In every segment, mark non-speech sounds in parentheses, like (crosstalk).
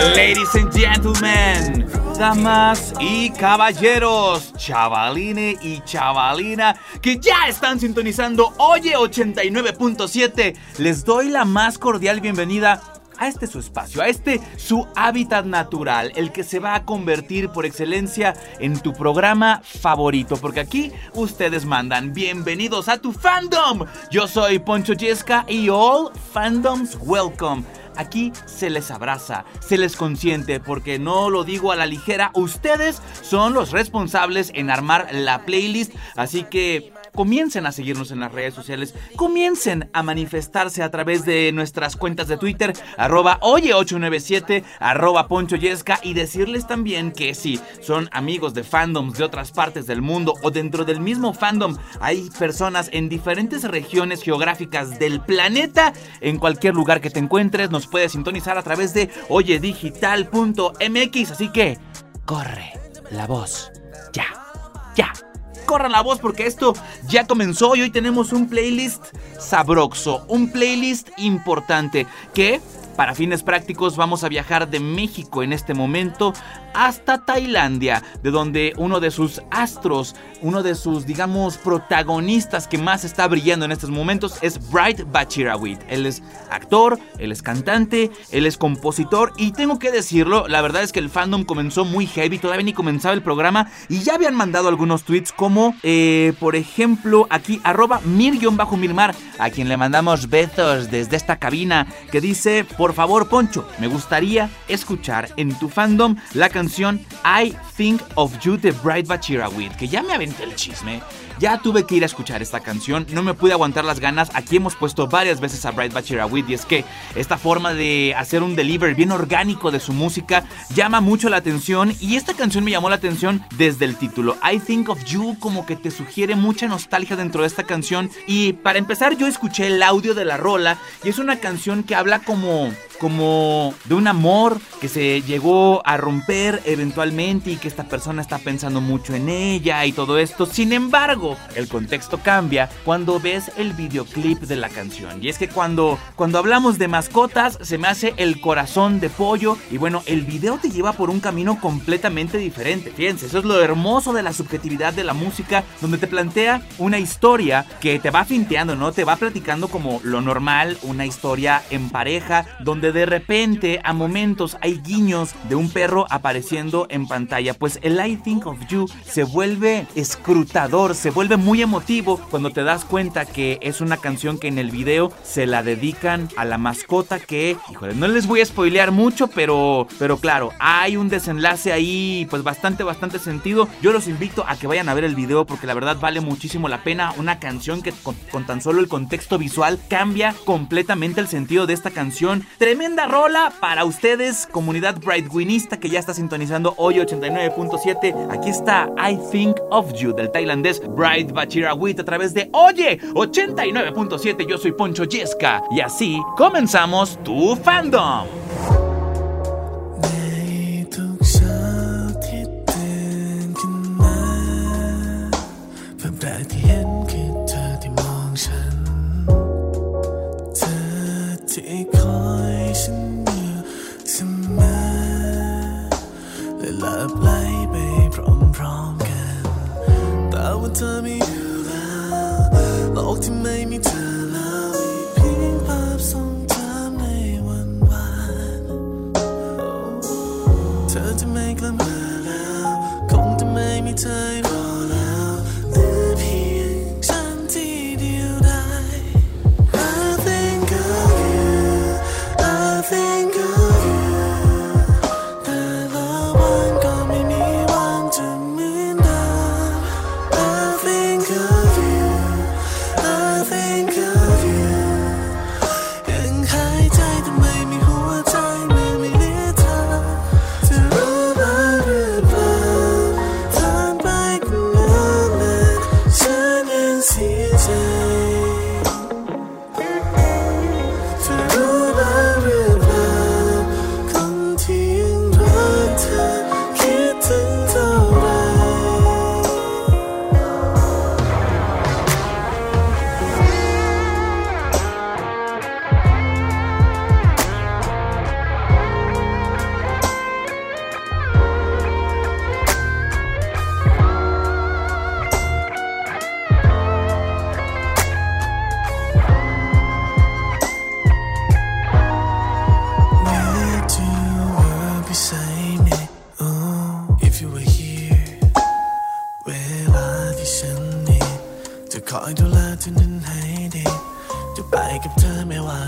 Ladies and gentlemen, damas y caballeros, chavaline y chavalina que ya están sintonizando Oye 89.7, les doy la más cordial bienvenida a este su espacio, a este su hábitat natural, el que se va a convertir por excelencia en tu programa favorito, porque aquí ustedes mandan. Bienvenidos a tu fandom. Yo soy Poncho Yesca y all fandoms welcome. Aquí se les abraza, se les consiente, porque no lo digo a la ligera, ustedes son los responsables en armar la playlist, así que comiencen a seguirnos en las redes sociales, comiencen a manifestarse a través de nuestras cuentas de Twitter, arroba oye897, arroba Poncho y decirles también que si son amigos de fandoms de otras partes del mundo o dentro del mismo fandom hay personas en diferentes regiones geográficas del planeta, en cualquier lugar que te encuentres, nos puedes sintonizar a través de oyedigital.mx, así que corre la voz, ya, ya corran la voz porque esto ya comenzó y hoy tenemos un playlist sabroxo, un playlist importante. Que para fines prácticos vamos a viajar de México en este momento hasta Tailandia, de donde uno de sus astros, uno de sus, digamos, protagonistas que más está brillando en estos momentos es Bright Bachirawit. Él es actor, él es cantante, él es compositor y tengo que decirlo, la verdad es que el fandom comenzó muy heavy, todavía ni comenzaba el programa y ya habían mandado algunos tweets como, eh, por ejemplo, aquí arroba mir-milmar, a quien le mandamos besos desde esta cabina, que dice, por por favor, Poncho, me gustaría escuchar en tu fandom la canción I Think of You de Bright With, que ya me aventé el chisme. Ya tuve que ir a escuchar esta canción, no me pude aguantar las ganas. Aquí hemos puesto varias veces a Bright With y es que esta forma de hacer un delivery bien orgánico de su música llama mucho la atención y esta canción me llamó la atención desde el título. I Think of You como que te sugiere mucha nostalgia dentro de esta canción y para empezar yo escuché el audio de la rola y es una canción que habla como como de un amor que se llegó a romper eventualmente y que esta persona está pensando mucho en ella y todo esto. Sin embargo, el contexto cambia cuando ves el videoclip de la canción. Y es que cuando, cuando hablamos de mascotas se me hace el corazón de pollo y bueno, el video te lleva por un camino completamente diferente. Fíjense, eso es lo hermoso de la subjetividad de la música, donde te plantea una historia que te va finteando, ¿no? Te va platicando como lo normal, una historia en pareja, donde de repente a momentos hay guiños de un perro apareciendo en pantalla. Pues el I Think of You se vuelve escrutador, se vuelve muy emotivo cuando te das cuenta que es una canción que en el video se la dedican a la mascota que, híjole, no les voy a spoilear mucho, pero, pero claro, hay un desenlace ahí pues bastante, bastante sentido. Yo los invito a que vayan a ver el video porque la verdad vale muchísimo la pena. Una canción que con, con tan solo el contexto visual cambia completamente el sentido de esta canción. Tremenda rola para ustedes, comunidad Brightwinista que ya está sintonizando hoy 89.7. Aquí está I Think of You del tailandés Bright Bachirawit a través de Oye 89.7. Yo soy Poncho Yesca y así comenzamos tu fandom. ว่าเธอไม่อยู่แล้วโลกที่ไม่มีเธอแล้ว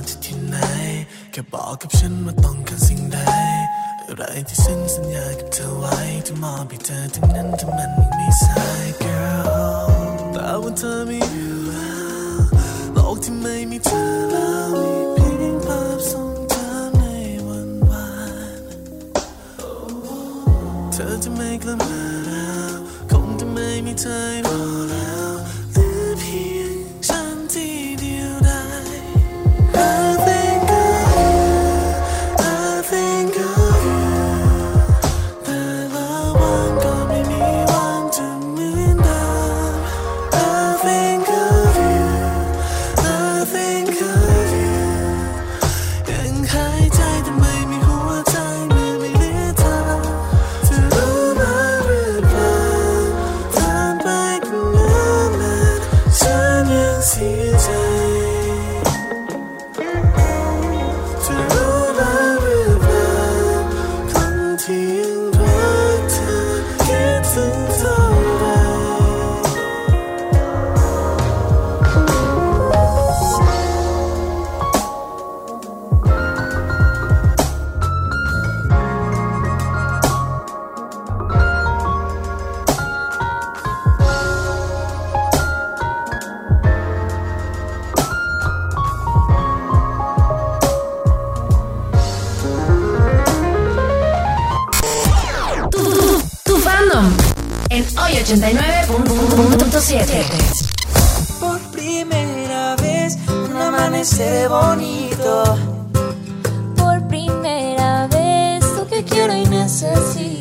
ไม่ว่าจะที่ไหน แค่บอกกับฉันว่าต้องการสิ่งใด อะไรที่ฉันสัญญากับเธอไว้จะมอบให้เธอทั้งนั้นถ้ามันยังไม่สาย girl แต่ว่าเธอไม่อยู่แล้วโลกที่ไม่มีเธอแล้วมีเพียงภาพทรงจำในวันวานเธอจะไม่กลับมาแล้วคงจะไม่มีเธอรอแล้ว tu fandom en hoy 89.7. Por primera vez, un amanecer bonito. Por primera vez, lo que quiero y necesito.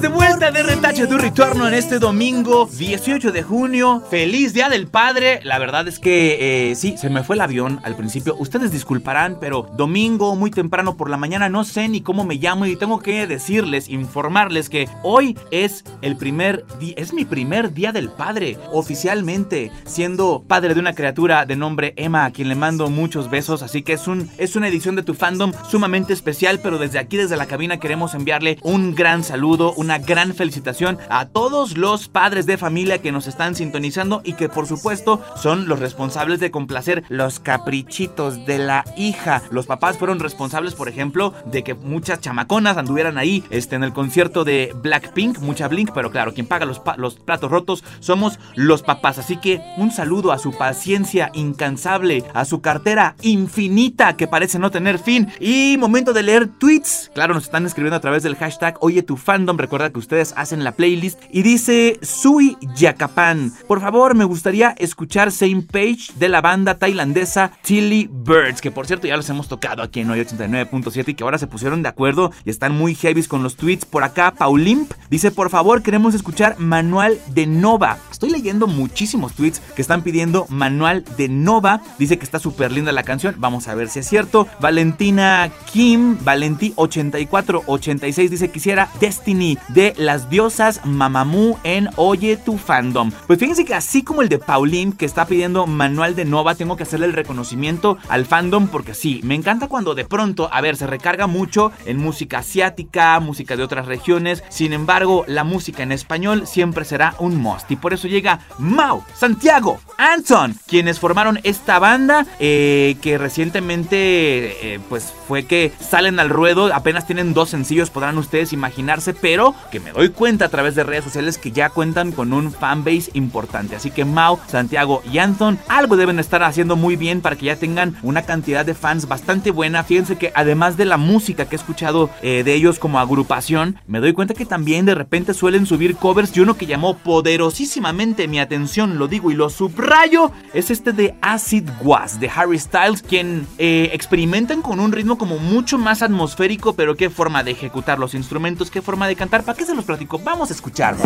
De vuelta de retache de un retorno en este domingo 18 de junio. Feliz Día del Padre. La verdad es que eh, sí, se me fue el avión al principio. Ustedes disculparán, pero domingo muy temprano por la mañana no sé ni cómo me llamo y tengo que decirles, informarles que hoy es el primer día, es mi primer Día del Padre oficialmente, siendo padre de una criatura de nombre Emma a quien le mando muchos besos. Así que es un es una edición de tu fandom sumamente especial, pero desde aquí desde la cabina queremos enviarle un gran saludo, una gran felicitación a todos los padres de familia que nos están sintonizando y que por supuesto son los responsables de complacer los caprichitos de la hija. Los papás fueron responsables, por ejemplo, de que muchas chamaconas anduvieran ahí este, en el concierto de Blackpink, mucha Blink, pero claro, quien paga los, pa- los platos rotos somos los papás. Así que un saludo a su paciencia incansable, a su cartera infinita que parece no tener fin. Y momento de leer tweets. Claro, nos están escribiendo a través del hashtag Oye tu fandom. Recuerda que ustedes hacen la playlist. Y dice Sui Yakapan. Por favor, me gustaría escuchar Same Page de la banda tailandesa Tilly Birds. Que por cierto ya los hemos tocado aquí en hoy 89.7 y que ahora se pusieron de acuerdo y están muy heavies con los tweets. Por acá, Paulimp dice: Por favor, queremos escuchar Manual de Nova. Estoy leyendo muchísimos tweets que están pidiendo Manual de Nova. Dice que está súper linda la canción. Vamos a ver si es cierto. Valentina Kim, Valentí8486 dice: Quisiera Destiny de las diosas Mamamoo en Oye tu Fandom. Pues fíjense que así como el de Pauline que está pidiendo manual de Nova, tengo que hacerle el reconocimiento al fandom porque sí, me encanta cuando de pronto, a ver, se recarga mucho en música asiática, música de otras regiones, sin embargo, la música en español siempre será un must y por eso llega Mau, Santiago, Anson, quienes formaron esta banda eh, que recientemente eh, pues fue que salen al ruedo, apenas tienen dos sencillos, podrán ustedes imaginarse, pero que me doy cuenta a través de redes sociales que ya cuentan con un fanbase importante. Así que Mau, Santiago y Anton algo deben estar haciendo muy bien para que ya tengan una cantidad de fans bastante buena. Fíjense que además de la música que he escuchado eh, de ellos como agrupación, me doy cuenta que también de repente suelen subir covers y uno que llamó poderosísimamente mi atención, lo digo y lo subrayo, es este de Acid Was de Harry Styles, quien eh, experimentan con un ritmo como mucho más atmosférico, pero qué forma de ejecutar los instrumentos, qué forma de cantar, ¿para qué se los platico? Vamos a escuchar.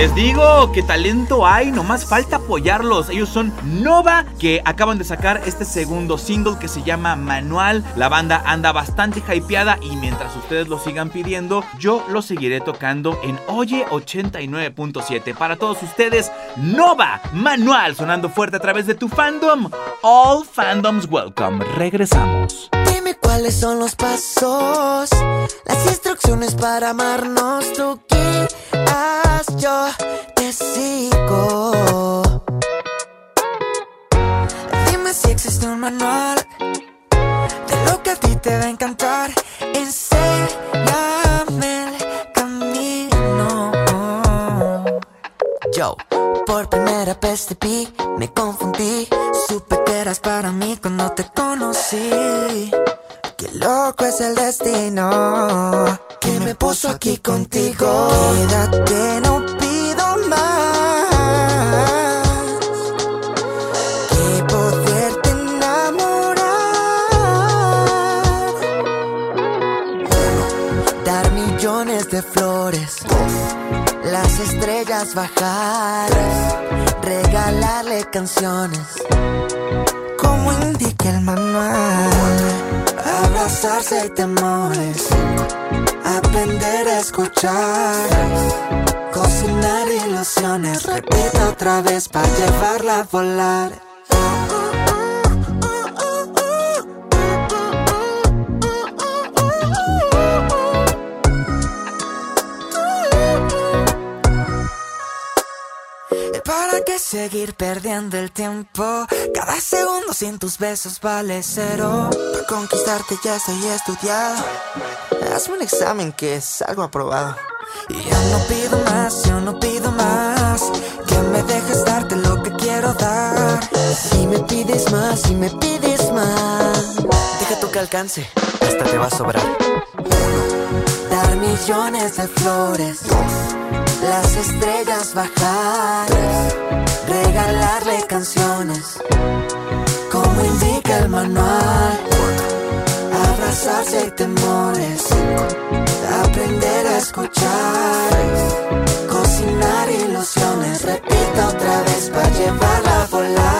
Les digo que talento hay, nomás falta apoyarlos. Ellos son Nova, que acaban de sacar este segundo single que se llama Manual. La banda anda bastante hypeada y mientras ustedes lo sigan pidiendo, yo lo seguiré tocando en Oye 89.7. Para todos ustedes, Nova, Manual, sonando fuerte a través de tu fandom. All fandoms welcome. Regresamos. Dime cuáles son los pasos, las instrucciones para amarnos. Tú yo te sigo. Dime si existe un manual de lo que a ti te va a encantar. Enséñame el camino. Yo, por primera vez te vi, me confundí. Supe que eras para mí cuando te conocí. Loco es el destino que me puso aquí contigo. Quédate, no pido más que poderte enamorar. Dar millones de flores, las estrellas bajar, regalarle canciones como indica el manual. Abrazarse hay temores, aprender a escuchar, cocinar ilusiones. Repita otra vez para llevarla a volar. ¿Para qué seguir perdiendo el tiempo? Cada segundo sin tus besos vale cero. Para conquistarte ya estoy estudiado. Hazme un examen que es algo aprobado. Y yo no pido más, yo no pido más. Que me dejes darte lo que quiero dar. Si me pides más, si me pides más. Deja tu que alcance, hasta te va a sobrar. Dar millones de flores las estrellas bajar, regalarle canciones, como indica el manual. Abrazarse hay temores, aprender a escuchar, cocinar ilusiones. Repita otra vez para llevarla a volar.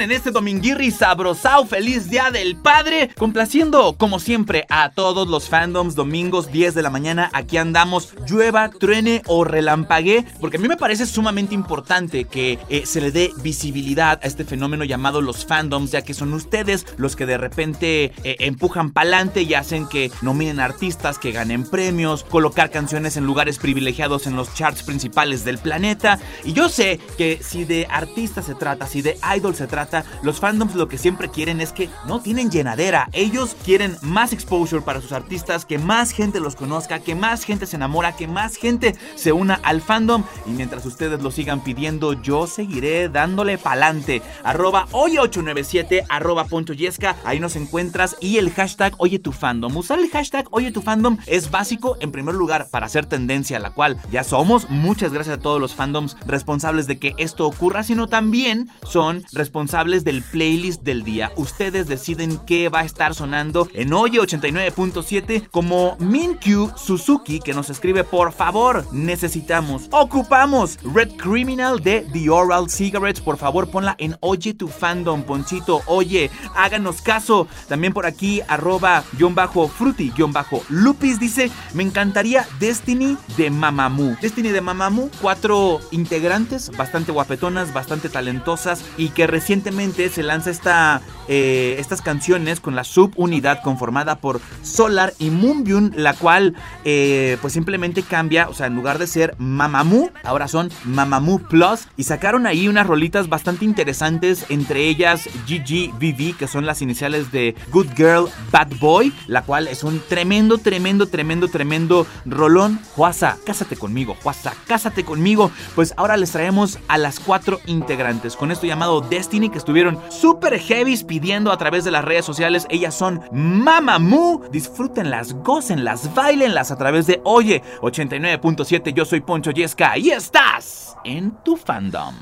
En este dominguirri sabrosao. Feliz Día del Padre. Complaciendo, como siempre, a todos los fandoms. Domingos, 10 de la mañana. Aquí andamos, llueva, truene o relampague. Porque a mí me parece sumamente importante que eh, se le dé visibilidad a este fenómeno llamado los fandoms, ya que son ustedes los que de repente eh, empujan pa'lante y hacen que nominen artistas, que ganen premios, colocar canciones en lugares privilegiados en los charts principales del planeta. Y yo sé que si de artistas se trata, si de idol se trata, los fandoms lo que siempre quieren es que no tienen llenadera. Ellos quieren más exposure para sus artistas, que más gente los conozca, que más gente se enamora, que más gente se una al fandom. Y mientras ustedes lo sigan pidiendo, yo seguiré dándole pa'lante. Arroba oye897, arroba poncho yesca, ahí nos encuentras. Y el hashtag oye tu fandom. Usar el hashtag oye tu fandom es básico en primer lugar para hacer tendencia, la cual ya somos. Muchas gracias a todos los fandoms responsables de que esto ocurra, sino también son responsables del playlist del día. Ustedes deciden qué va a estar sonando en Oye 89.7 como Minkyu Suzuki que nos escribe por favor, necesitamos, ocupamos Red Criminal de The Oral Cigarettes, por favor ponla en Oye tu fandom, Ponchito, oye, háganos caso. También por aquí arroba guion bajo fruity guion bajo lupis dice, me encantaría Destiny de Mamamoo. Destiny de Mamamoo, cuatro integrantes bastante guapetonas, bastante talentosas y que recientemente se lanza esta, eh, estas canciones con la subunidad conformada por Solar y Moonbyun, la cual eh, pues simplemente cambia, o sea, en lugar de ser Mamamoo, ahora son Mamamoo Plus y sacaron ahí unas rolitas bastante interesantes, entre ellas GGVV, que son las iniciales de Good Girl, Bad Boy, la cual es un tremendo, tremendo, tremendo, tremendo rolón. Juasa, cásate conmigo, Juasa, cásate conmigo. Pues ahora les traemos a las cuatro integrantes con esto llamado Destiny, que estuvieron súper heavies pidiendo a través de las redes sociales. Ellas son Mamamoo. Disfrútenlas, gócenlas, bailenlas a través de Oye 89.7. Yo soy Poncho Yesca y estás en tu fandom.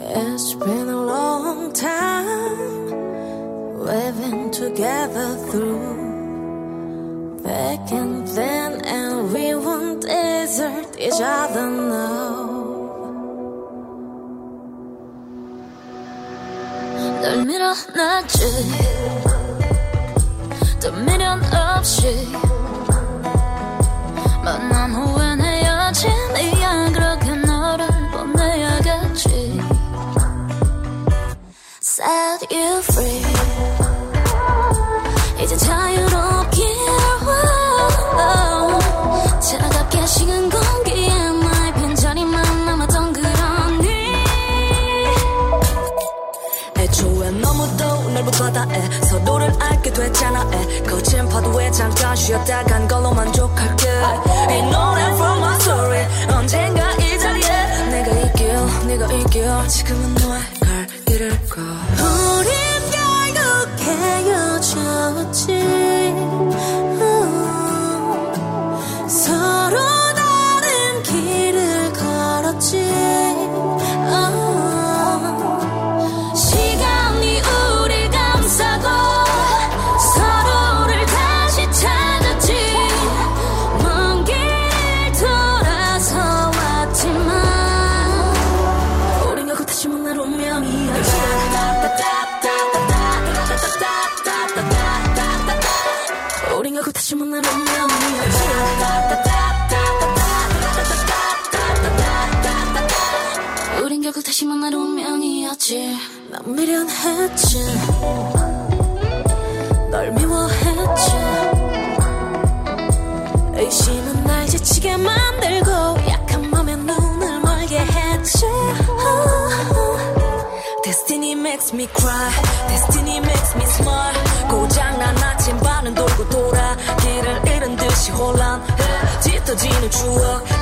It's been a long time we've been together through back and then, and we won't desert each other now. 널 밀어놨지 또 미련 없이 만난 후엔 Set you free. 이제 wow. 차갑게 식은 공기에 나의 빈자리만 남았던 그런 네. 애초에 너무도 넓은 바다에 서로를 알게 됐잖아 에. 거친 파도에 잠깐 쉬었다 간 걸로 만족할게. 이 노래 from my story 언젠가 이 자리에. 내가 이길 네가 이길. 지금은 너의 갈 길을 가 미련했지. 널 미워했지. 의심은 날 지치게 만들고 약한 맘에 눈을 멀게 했지. Destiny makes me cry. Destiny makes me smile. 고장난 아침반은 돌고 돌아. 길을 잃은 듯이 혼란해. 짙어지는 추억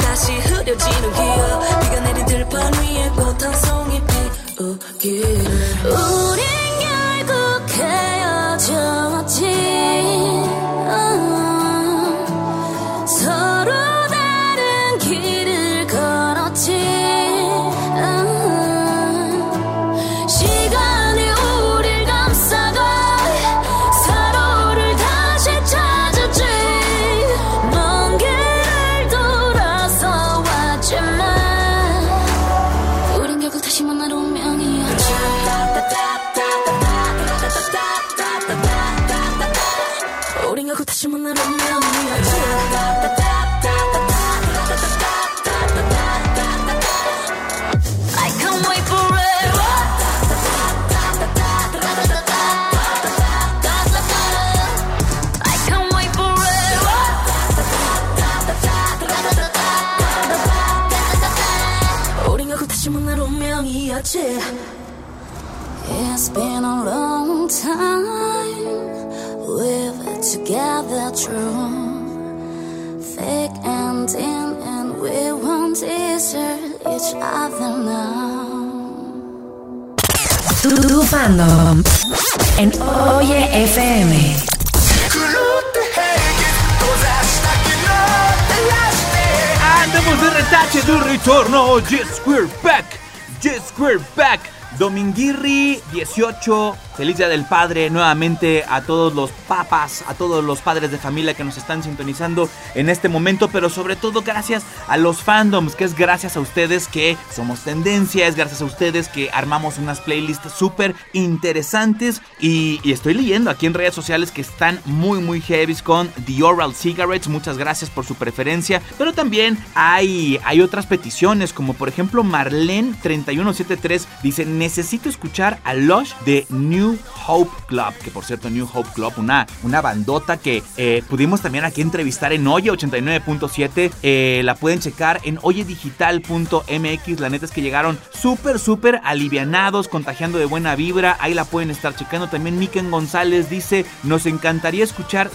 de ritorno. Yes, we're back. Yes, we're back. Dominguirri 18. Feliz Día del Padre nuevamente a todos los papas, a todos los padres de familia que nos están sintonizando en este momento, pero sobre todo gracias a los fandoms, que es gracias a ustedes que somos tendencia, es gracias a ustedes que armamos unas playlists súper interesantes y, estoy leyendo aquí en redes sociales que están muy muy heavy con The Oral Cigarettes, muchas gracias por su preferencia, pero también hay, hay otras peticiones como por ejemplo Marlene 3173 dice necesito escuchar a Lush de New Hope Club, que por cierto New Hope Club, una, una bandota que eh, pudimos también aquí entrevistar en Oye 89.7, eh, la pueden checar en oyedigital.mx, la neta es que llegaron súper, súper alivianados, contagiando de buena vibra, ahí la pueden estar checando, también Miken González dice, nos encantaría escuchar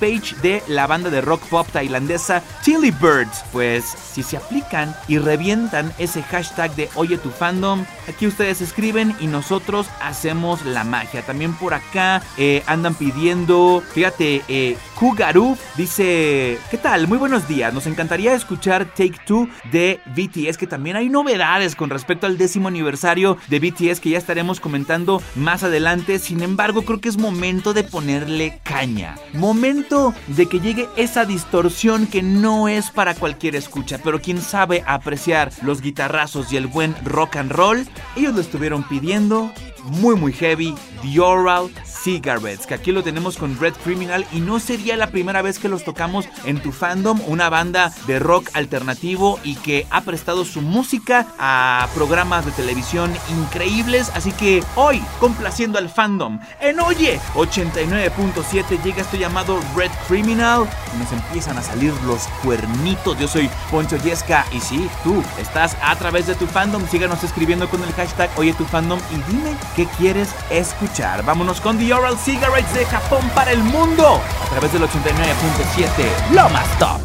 Page de la banda de rock pop tailandesa Chili Birds, pues si se aplican y revientan ese hashtag de Oye tu fandom, aquí ustedes escriben y nosotros hacemos la También por acá eh, andan pidiendo, fíjate, eh, Kugaru dice, ¿qué tal? Muy buenos días, nos encantaría escuchar Take Two de BTS, que también hay novedades con respecto al décimo aniversario de BTS que ya estaremos comentando más adelante. Sin embargo, creo que es momento de ponerle caña. Momento de que llegue esa distorsión que no es para cualquier escucha, pero quien sabe apreciar los guitarrazos y el buen rock and roll, ellos lo estuvieron pidiendo muy muy heavy, The Oral Cigarettes, que aquí lo tenemos con Red Criminal y no sería la primera vez que los tocamos en tu fandom, una banda de rock alternativo y que ha prestado su música a programas de televisión increíbles, así que hoy, complaciendo al fandom, en Oye 89.7 llega esto llamado Red Criminal y nos empiezan a salir los cuernitos. Yo soy Poncho Yesca y sí, tú estás a través de tu fandom, síganos escribiendo con el hashtag Oye tu fandom y dime qué quieres escuchar. Vámonos con Oral Cigarettes de Japón para el mundo a través del 89.7 Lo más top.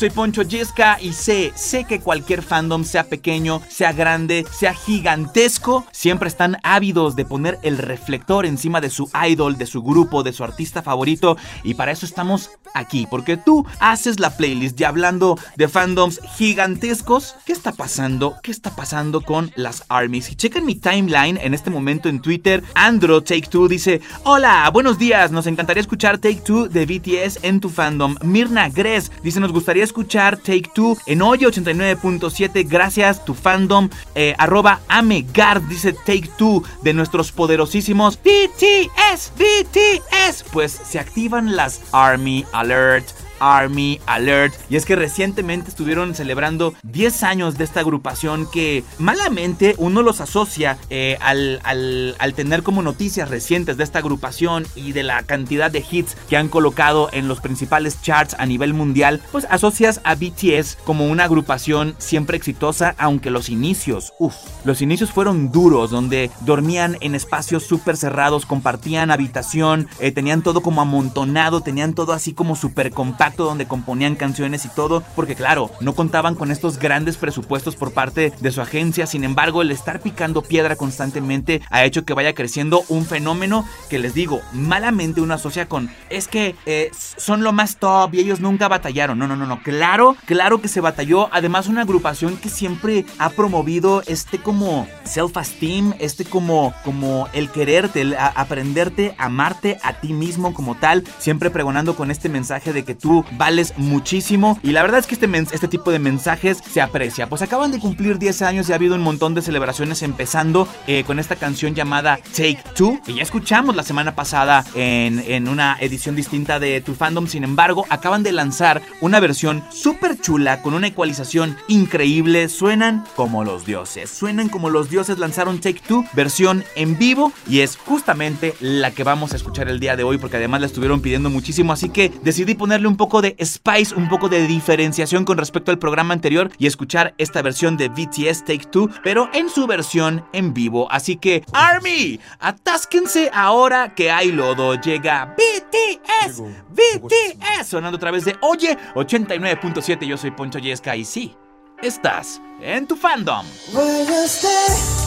Soy Poncho Yesca y sé, sé que cualquier fandom, sea pequeño, sea grande, sea gigantesco, siempre están ávidos de poner el reflector encima de su idol, de su grupo, de su artista favorito. Y para eso estamos aquí, porque tú haces la playlist y hablando de fandoms gigantescos, ¿qué está pasando? ¿Qué está pasando con las armies? Si checan mi timeline en este momento en Twitter, Andro Take Two dice: Hola, buenos días, nos encantaría escuchar Take Two de BTS en tu fandom. Mirna Gres dice: Nos gustaría escuchar Take Two en Oye 89.7, gracias, tu fandom. Eh, arroba Amegard dice Take Two de nuestros poderosísimos BTS, BTS. Pues se activan las Army Alert. Army Alert. Y es que recientemente estuvieron celebrando 10 años de esta agrupación que malamente uno los asocia eh, al, al- al tener como noticias recientes de esta agrupación y de la cantidad de hits que han colocado en los principales charts a nivel mundial, pues asocias a BTS como una agrupación siempre exitosa, aunque los inicios, uff, los inicios fueron duros, donde dormían en espacios súper cerrados, compartían habitación, eh, tenían todo como amontonado, tenían todo así como súper compacto, donde componían canciones y todo, porque claro, no contaban con estos grandes presupuestos por parte de su agencia, sin embargo, el estar picando piedra constantemente ha hecho que vaya creciendo un fenómeno que les digo, malamente uno asocia con, es que eh, son lo más top y ellos nunca batallaron, no, no, no, no, claro, claro que se batalló, además una agrupación que siempre ha promovido este como self-esteem, este como, como el quererte, el aprenderte, amarte a ti mismo como tal, siempre pregonando con este mensaje de que tú vales muchísimo. Y la verdad es que este, este tipo de mensajes se aprecia, pues acaban de cumplir 10 años y ha habido un montón de celebraciones empezando eh, con esta canción llamada Take Two, que ya escuchamos la semana pasada en, en una edición distinta de Tu Fandom, sin embargo, acaban de lanzar una versión súper chula con una ecualización increíble, suenan como los dioses, suenan como los dioses, lanzaron Take Two, versión en vivo, y es justamente la que vamos a escuchar el día de hoy, porque además la estuvieron pidiendo muchísimo, así que decidí ponerle un poco de spice, un poco de diferenciación con respecto al programa anterior y escuchar esta versión de BTS Take Two, pero en su versión en vivo. Así que, Army, atásquense ahora que hay lodo. Llega BTS, BTS, sonando a través de Oye 89.7. Yo soy Poncho Yesca y sí, estás en tu fandom. Where you stay?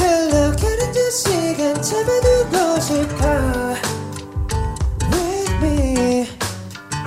흘러가는 시간 잡아두고 싶어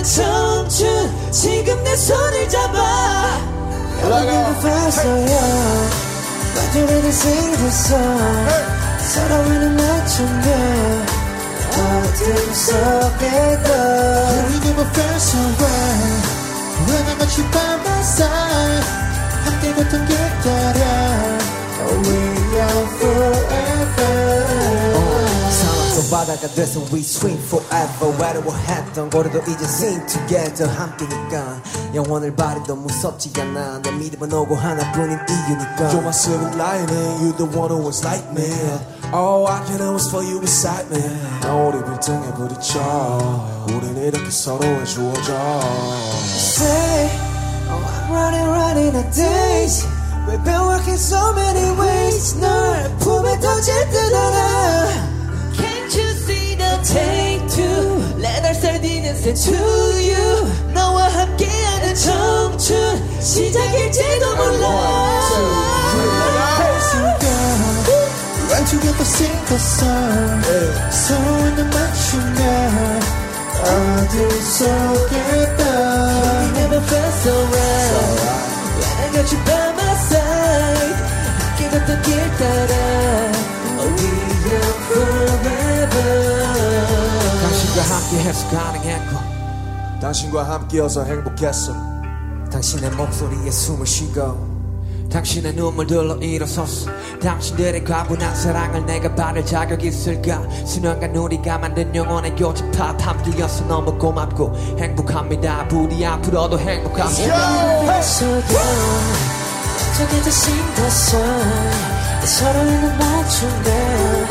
와 함께하는 청춘 지금 내 손을 잡아 You'll never felt so young But you really sing the song 서로를 맞춘다 어둠 속에도 We never felt so right When I got you by my side 함께 길 따라 We are forever 바다가 돼서 we swim forever 외로워했던 거리도 이제 sing together 함께니까 영원을 바래도 무섭지 않아 내 믿음은 오고 하나뿐인 이유니까 You're my silver lining, you the one who was like me. All I can always for you beside me. 나 우리 빌딩에 부딪혀. 우린 이렇게 서로의 주어져. say Oh I'm running running a days We've been working so many ways 널 품에 던질 듯 알아 Take two 내날 살디는 새 to you 너와 함께하는 청춘 시작일지도 몰라 Run together sing the song 서로를 맞추며 어둠 속에도 We never felt so right When I got you by my side 함께 걷던 길 따라 We are forever 당신과 함께해서 가능했고, 당신과 함께여서 행복했어. 당신의 목소리에 숨을 쉬고 당신의 눈물들로 일어섰어 당신들의 과분한 사랑을 내가 받을 자격 있을까? 수년간 우리가 만든 영혼의 교집합 함께여서 너무 고맙고 행복합니다. 부디 앞으로도 행복합니다 속에 저게 다 신났어. 서로의 눈 맞추며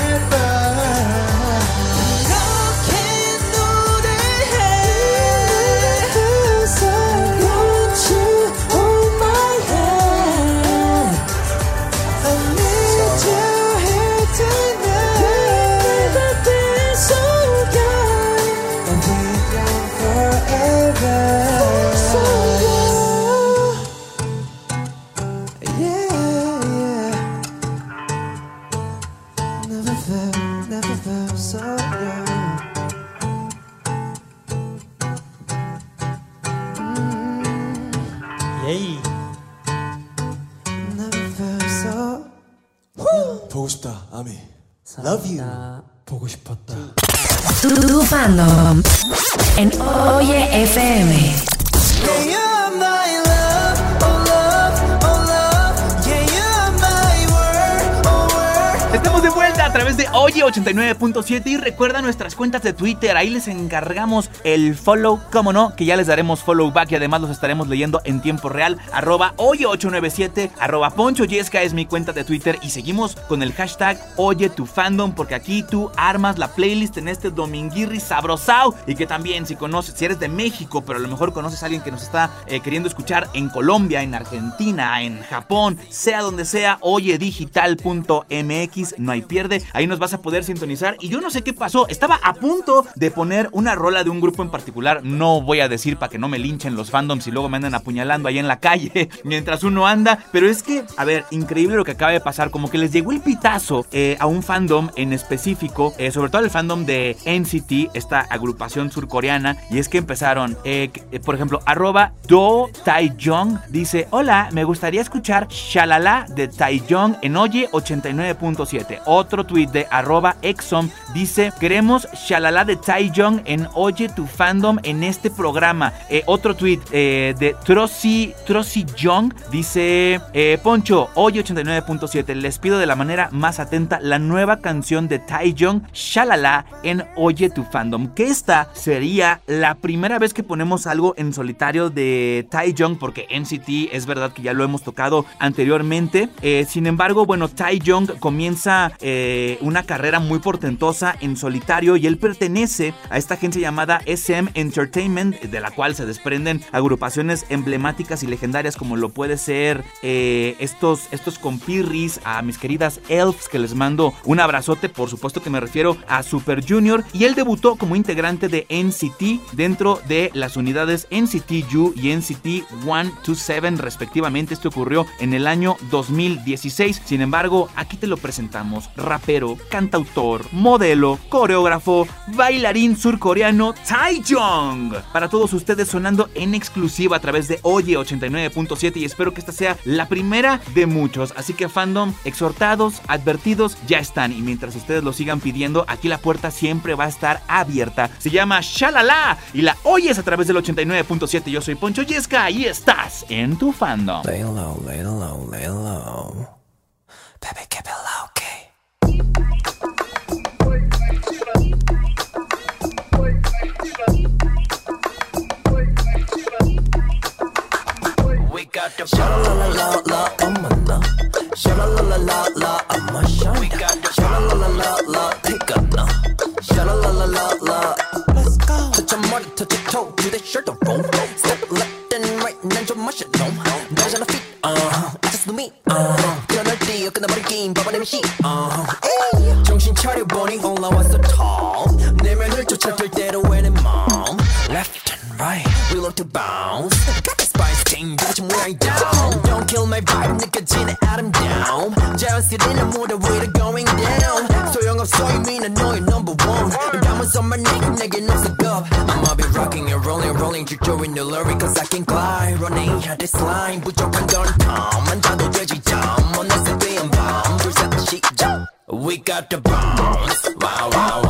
89.7 y recuerda nuestras cuentas de Twitter, ahí les encargamos el follow, como no, que ya les daremos follow back y además los estaremos leyendo en tiempo real, arroba Oye 897, arroba Poncho Yesca es mi cuenta de Twitter y seguimos con el hashtag Oye tu fandom porque aquí tú armas la playlist en este dominguirri sabrosao y que también si conoces, si eres de México, pero a lo mejor conoces a alguien que nos está eh, queriendo escuchar en Colombia, en Argentina, en Japón, sea donde sea, oyedigital.mx, no hay pierde, ahí nos vas a poder sintonizar y yo no sé qué pasó, estaba a punto de poner una rola de un grupo en particular, no voy a decir para que no me linchen los fandoms y luego me andan apuñalando ahí en la calle (laughs) mientras uno anda, pero es que, a ver, increíble lo que acaba de pasar, como que les llegó el pitazo eh, a un fandom en específico, eh, sobre todo el fandom de NCT, esta agrupación surcoreana, y es que empezaron, eh, por ejemplo, arroba Do Taeyong dice, hola, me gustaría escuchar Shalala de Taeyong en Oye 89.7. Otro tweet de arroba Exom dice, queremos Shalala de Taeyong en Oye tu fandom en este programa. Eh, otro tweet eh, de Trosy, Trosy Young dice, eh, Poncho, Oye 89.7, les pido de la manera más atenta la nueva canción de Taeyong, Shalala, en Oye tu fandom. Que esta sería la primera vez que ponemos algo en solitario de Taeyong, porque NCT es verdad que ya lo hemos tocado anteriormente. Sin embargo, bueno, Taeyong comienza una carrera muy portentosa en solitario y él pertenece a esta agencia llamada SM Entertainment, de la cual se desprenden agrupaciones emblemáticas y legendarias como lo puede ser eh, estos, estos compirris, a mis queridas Elves, que les mando un abrazote, por supuesto que me refiero a Super Junior, y él debutó como integrante de NCT dentro de las unidades NCT U y NCT 127 respectivamente. Esto ocurrió en el año 2016. Sin embargo, aquí te lo presentamos. Rapero, cantautor, modelo, coreógrafo, bailarín surcoreano Taeyong. Para todos ustedes sonando en exclusiva a través de Oye 89.7 y espero que esta sea la primera de muchos. Así que fandom, exhortados, advertidos, ya están. Y mientras ustedes lo sigan pidiendo, aquí la puerta siempre va a estar abierta. Se llama Shalala y la oyes a través del 89.7. Yo soy Poncho Yesca y estás en tu fandom. Lay low, lay low, lay low got the sha la la la la I'm a la sha la la la la la I'm a sha We got the sha la la la la la take a na sha la la la la la Let's go touch your body touch your toe do the shirt don't roll step left and right 난 좀 마셔 좀 나잖아 fit uh just do me uh 일어날 때 끝나버린 게임 봐봐 내 미시 uh 정신 차려보니 올라왔어 tall 내면을 쫓아 들 대로 왜내 마음 left and right we love to bounce 도대체 뭐야 이 down don't kill my vibe 느껴지는 아름다움 자연스레 모두 위로 going down 소용없어 이미 난 너의 number one 난 담은 선만 내게 내겐 없어 겁 I'ma be rocking it rolling rolling 줄줄이 눌러리 cause I can glide running had this line 부족한 건 텀 앉아도 되지 점 어느새 뛰은 밤둘셋 시작 We got the bounce wow wow wow wow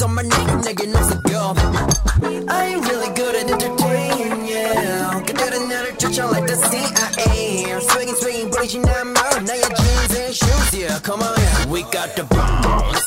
담아서만 내게 내겐 없어 girl I ain't really good at entertaining yeah 그들은 나를 쫓아 like the CIA Swinging swinging 부리진 않아 나의 jeans and shoes yeah come on yeah We got the bounce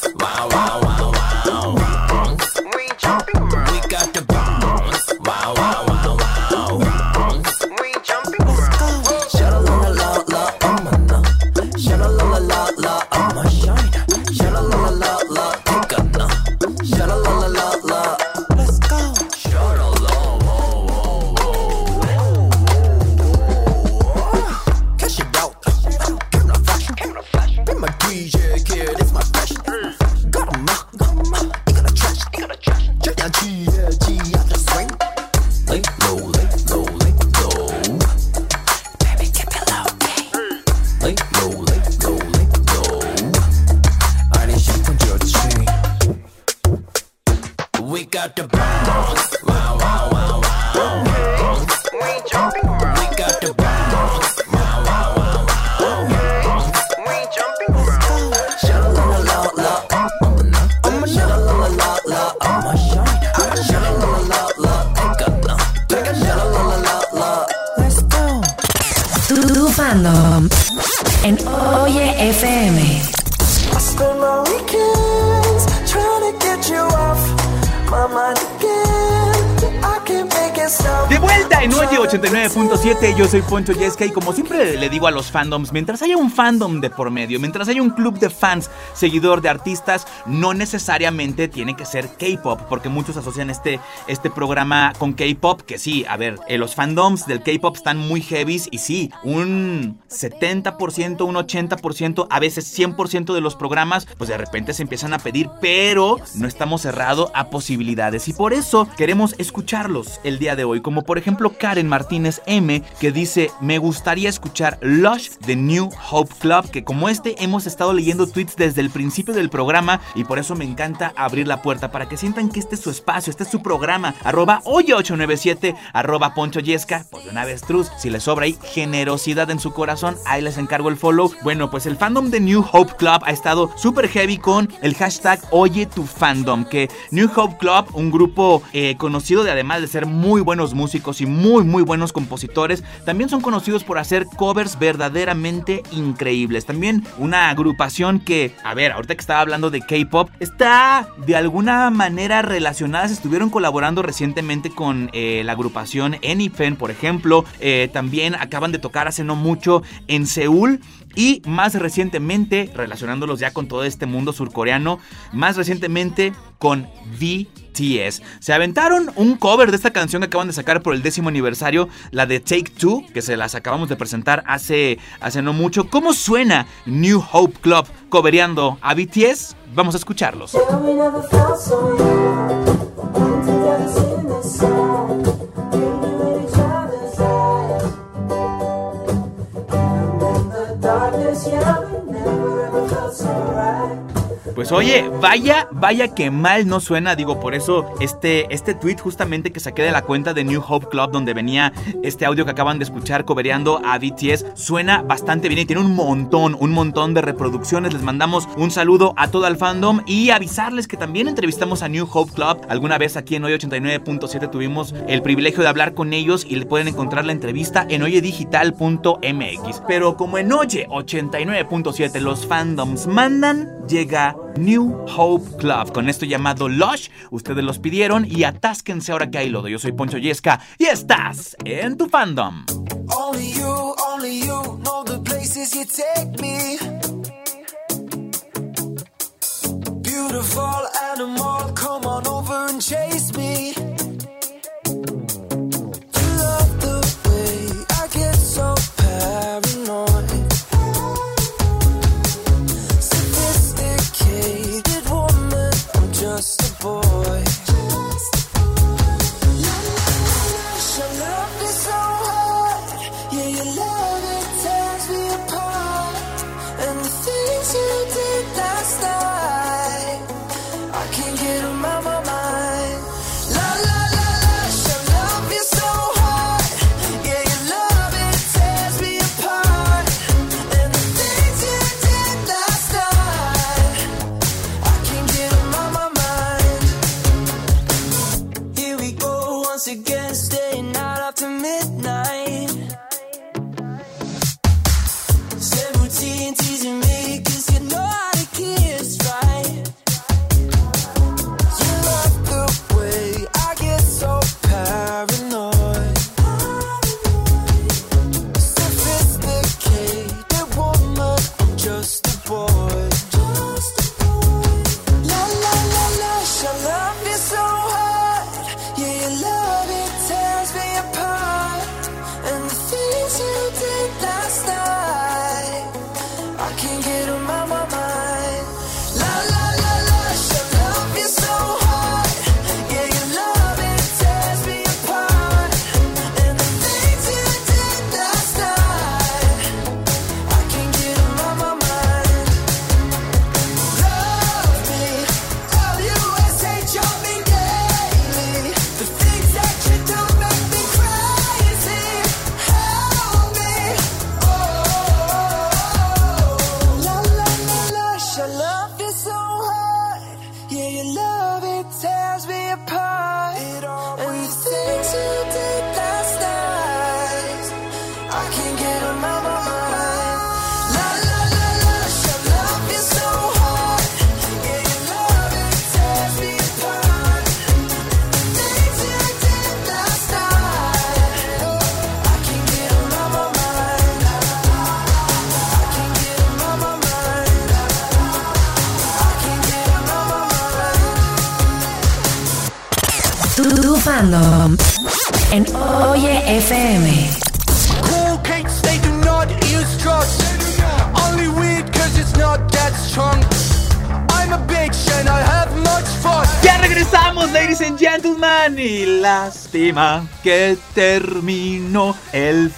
Vuelta en Oye 89.7, yo soy Poncho Yesca y como siempre le digo a los fandoms, mientras haya un fandom de por medio, mientras haya un club de fans, seguidor de artistas, no necesariamente tiene que ser K-pop, porque muchos asocian este, este programa con K-pop, que sí, a ver, eh, los fandoms del K-pop están muy heavies y sí, un 70%, un 80%, a veces 100% de los programas, pues de repente se empiezan a pedir, pero no estamos cerrados a posibilidades. Y por eso queremos escucharlos el día de hoy, como por Karen Martínez M, que dice, me gustaría escuchar Lush de New Hope Club, que como este hemos estado leyendo tweets desde el principio del programa y por eso me encanta abrir la puerta para que sientan que este es su espacio, este es su programa, arroba oye897, arroba poncho yesca, pues de una avestruz, si les sobra ahí generosidad en su corazón, ahí les encargo el follow. Bueno, pues el fandom de New Hope Club ha estado súper heavy con el hashtag Oye tu fandom, que New Hope Club, un grupo eh, conocido de además de ser muy buenos músicos y muy muy buenos compositores, también son conocidos por hacer covers verdaderamente increíbles. También una agrupación que, a ver, ahorita que estaba hablando de K-pop, está de alguna manera relacionadas, estuvieron colaborando recientemente con eh, la agrupación Anyfen, por ejemplo, Eh, también acaban de tocar hace no mucho en Seúl y más recientemente, relacionándolos ya con todo este mundo surcoreano, más recientemente con BTS. Se aventaron un cover de esta canción que acaban de sacar por el décimo aniversario, la de Take Two, que se las acabamos de presentar hace, hace no mucho. ¿Cómo suena New Hope Club covereando a BTS? Vamos a escucharlos. Pues oye, vaya, vaya que mal no suena, digo, por eso este, este tweet justamente que saqué de la cuenta de New Hope Club donde venía este audio que acaban de escuchar cobereando a BTS, suena bastante bien y tiene un montón, un montón de reproducciones. Les mandamos un saludo a todo el fandom y avisarles que también entrevistamos a New Hope Club. Alguna vez aquí en Hoy 89.7 tuvimos el privilegio de hablar con ellos y le pueden encontrar la entrevista en oyedigital.mx. Pero como en Oye 89.7 los fandoms mandan, llega New Hope Club con esto llamado Lush. Ustedes los pidieron y atásquense ahora que hay lodo. Yo soy Poncho Yesca y estás en tu fandom. Only you, only you know the places you take me. Beautiful animal, come on over and chase me. En Oye FM. Cool cakes, they do not use trust. Only weed cause it's not that strong. I'm a bitch and I have much fun. Ya regresamos, ladies and gentlemen. Y lástima que terminó el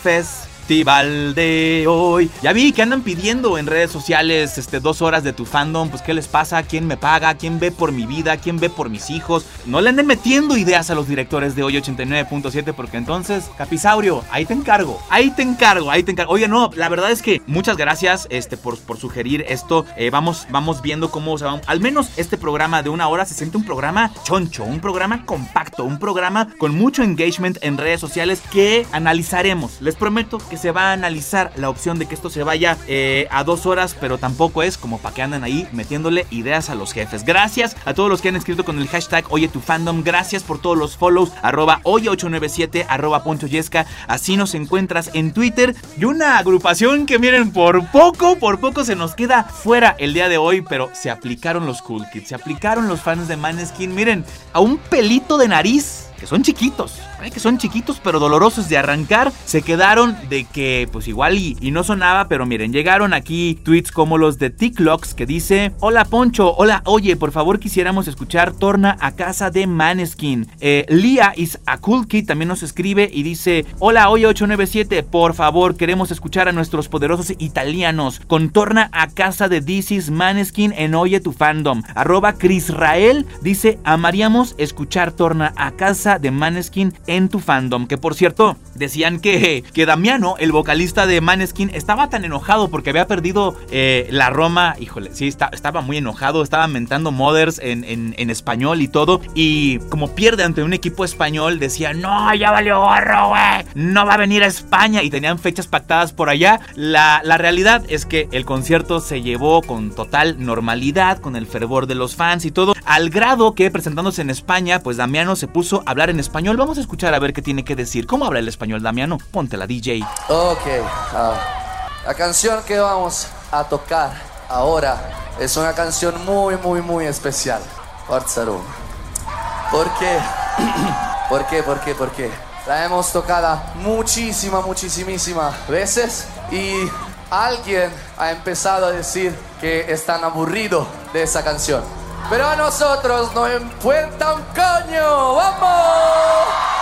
festival de hoy. Ya vi que andan pidiendo en redes sociales este, dos horas de tu fandom. Pues, ¿qué les pasa? ¿Quién me paga? ¿Quién ve por mi vida? ¿Quién ve por mis hijos? No le anden metiendo ideas a los directores de hoy 89.7 porque entonces, Capisaurio, ahí te encargo. Ahí te encargo, ahí te encargo. Oye, no, la verdad es que muchas gracias este, por, por sugerir esto. Eh, vamos, vamos viendo cómo se va. Al menos este programa de una hora se siente un programa choncho, un programa compacto, un programa con mucho engagement en redes sociales que analizaremos. Les prometo que se va a analizar la opción de que esto se vaya eh, a dos horas, pero tampoco es como para que anden ahí metiéndole ideas a los jefes. Gracias a todos los que han escrito con el hashtag Oye tu fandom. Gracias por todos los follows. Arroba Oye897, arroba Poncho Yesca. Así nos encuentras en Twitter. Y una agrupación que miren, por poco, por poco se nos queda fuera el día de hoy, pero se aplicaron los Cool Kids, se aplicaron los fans de Maneskin. Miren, a un pelito de nariz que son chiquitos, ¿eh? que son chiquitos pero dolorosos de arrancar, se quedaron de que pues igual y, no sonaba, pero miren, llegaron aquí tweets como los de TikToks que dice, hola Poncho, hola, oye, por favor quisiéramos escuchar Torna a casa de Maneskin. Eh, Lia is a cool kid también nos escribe y dice, hola, oye 897, por favor queremos escuchar a nuestros poderosos italianos con Torna a casa de This is Maneskin en Oye tu fandom. Arroba Crisrael dice, amaríamos escuchar Torna a casa de Maneskin en tu fandom. Que por cierto, decían que, que Damiano, el vocalista de Maneskin, estaba tan enojado porque había perdido eh, la Roma. Híjole, sí, estaba muy enojado, estaba mentando mothers en, en- en español y todo. Y como pierde ante un equipo español, decía, no, ya valió gorro, güey. No va a venir a España. Y tenían fechas pactadas por allá. La, la realidad es que el concierto se llevó con total normalidad, con el fervor de los fans y todo. Al grado que presentándose en España, pues Damiano se puso a hablar en español. Vamos a escuchar a ver qué tiene que decir. ¿Cómo habla el español, Damiano? Ponte la DJ. Ok, ah, la canción que vamos a tocar ahora es una canción muy, muy, muy especial. Forza Roma. ¿Por qué? (clears throat) ¿Por qué? ¿Por qué? ¿Por qué? La hemos tocado muchísimas, muchísimas veces y alguien ha empezado a decir que están aburridos de esa canción. Pero a nosotros nos importa un coño. ¡Vamos!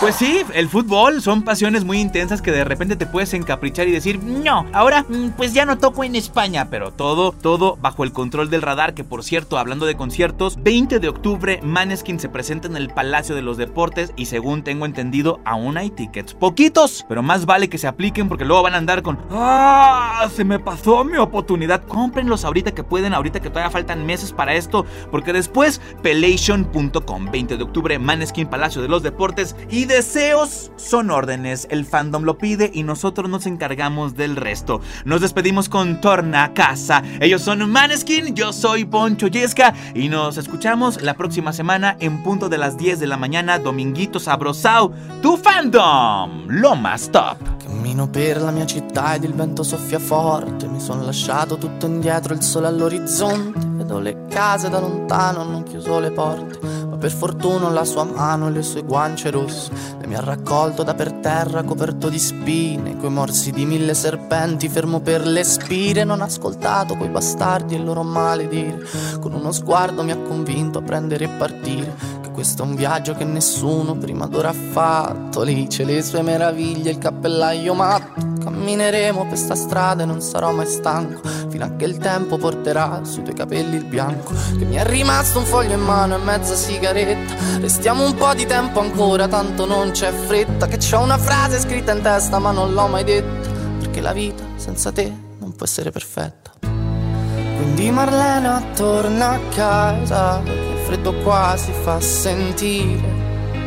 Pues sí, el fútbol son pasiones muy intensas que de repente te puedes encaprichar y decir, no, ahora mm, pues ya no toco en España, pero todo, todo bajo el control del radar, que por cierto, hablando de conciertos, 20 de octubre Maneskin se presenta en el Palacio de los Deportes y según tengo entendido, aún hay tickets. Poquitos, pero más vale que se apliquen porque luego van a andar con, ah, se me pasó mi oportunidad. Cómprenlos ahorita que pueden, ahorita que todavía faltan meses para esto, porque después, pelation.com, 20 de octubre, Maneskin Palacio de los Deportes y deseos son órdenes. El fandom lo pide y nosotros nos encargamos del resto. Nos despedimos con Torna Casa. Ellos son Maneskin, yo soy Poncho Yesca y nos escuchamos la próxima semana en punto de las 10 de la mañana, Dominguito Sabrosao, tu fandom, lo más top. Cammino per la mia città ed il vento soffia forte. Mi sono lasciato tutto indietro, il sole all'orizzonte. Vedo le case da lontano, hanno chiuso le porte. Per fortuna la sua mano e le sue guance rosse. Lei mi ha raccolto da per terra, coperto di spine. Coi morsi di mille serpenti, fermo per le spire. Non ho ascoltato quei bastardi e il loro maledire. Con uno sguardo mi ha convinto a prendere e partire. Che questo è un viaggio che nessuno prima d'ora ha fatto. Lì c'è le sue meraviglie, il cappellaio matto. Cammineremo per sta strada e non sarò mai stanco. Fino a che il tempo porterà sui tuoi capelli il bianco. Che mi è rimasto un foglio in mano e mezza sigaretta. Restiamo un po' di tempo ancora, tanto non c'è fretta. Che c'ho una frase scritta in testa, ma non l'ho mai detta. Perché la vita senza te non può essere perfetta. Quindi Marlena torna a casa, che il freddo qua si fa sentire.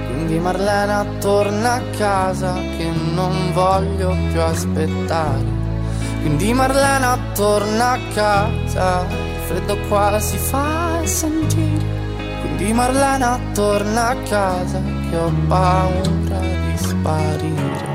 Quindi Marlena torna a casa, che non voglio più aspettare. Quindi Marlena torna a casa, il freddo qua si fa sentire. Quindi Marlena torna a casa, che ho paura di sparire.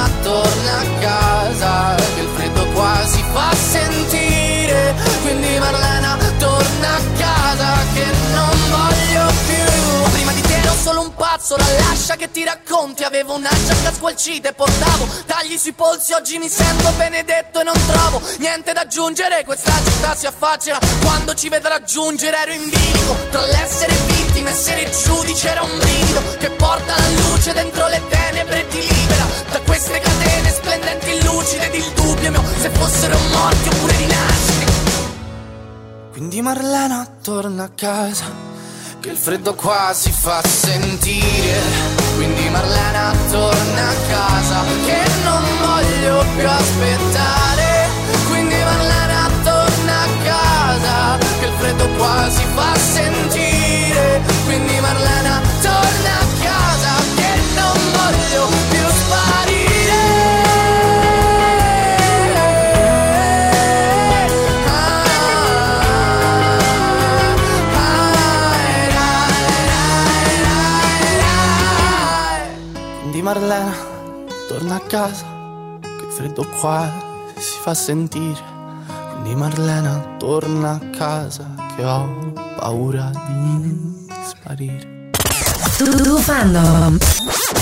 pazzo La lascia che ti racconti. Avevo una giacca squalcita e portavo Tagli sui polsi. Oggi mi sento benedetto e non trovo Niente da aggiungere. Questa città si affaccia Quando ci vedo raggiungere ero in bilico Tra l'essere vittima e essere giudice. Era un brivido Che porta la luce dentro le tenebre e ti libera. Da queste catene splendenti lucide ed il dubbio mio Se fossero morti oppure rinascite. Quindi Marlena torna a casa che il freddo qua si fa sentire. Quindi Marlena torna a casa che non voglio più aspettare. Quindi Marlena torna a casa che il freddo qua si fa sentire. Quindi Marlena torna a casa Marlena, torna a casa, che freddo qua si fa sentire. Quindi Marlena, torna a casa, che ho paura di sparire. Tu fandom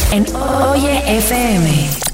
en Oye FM.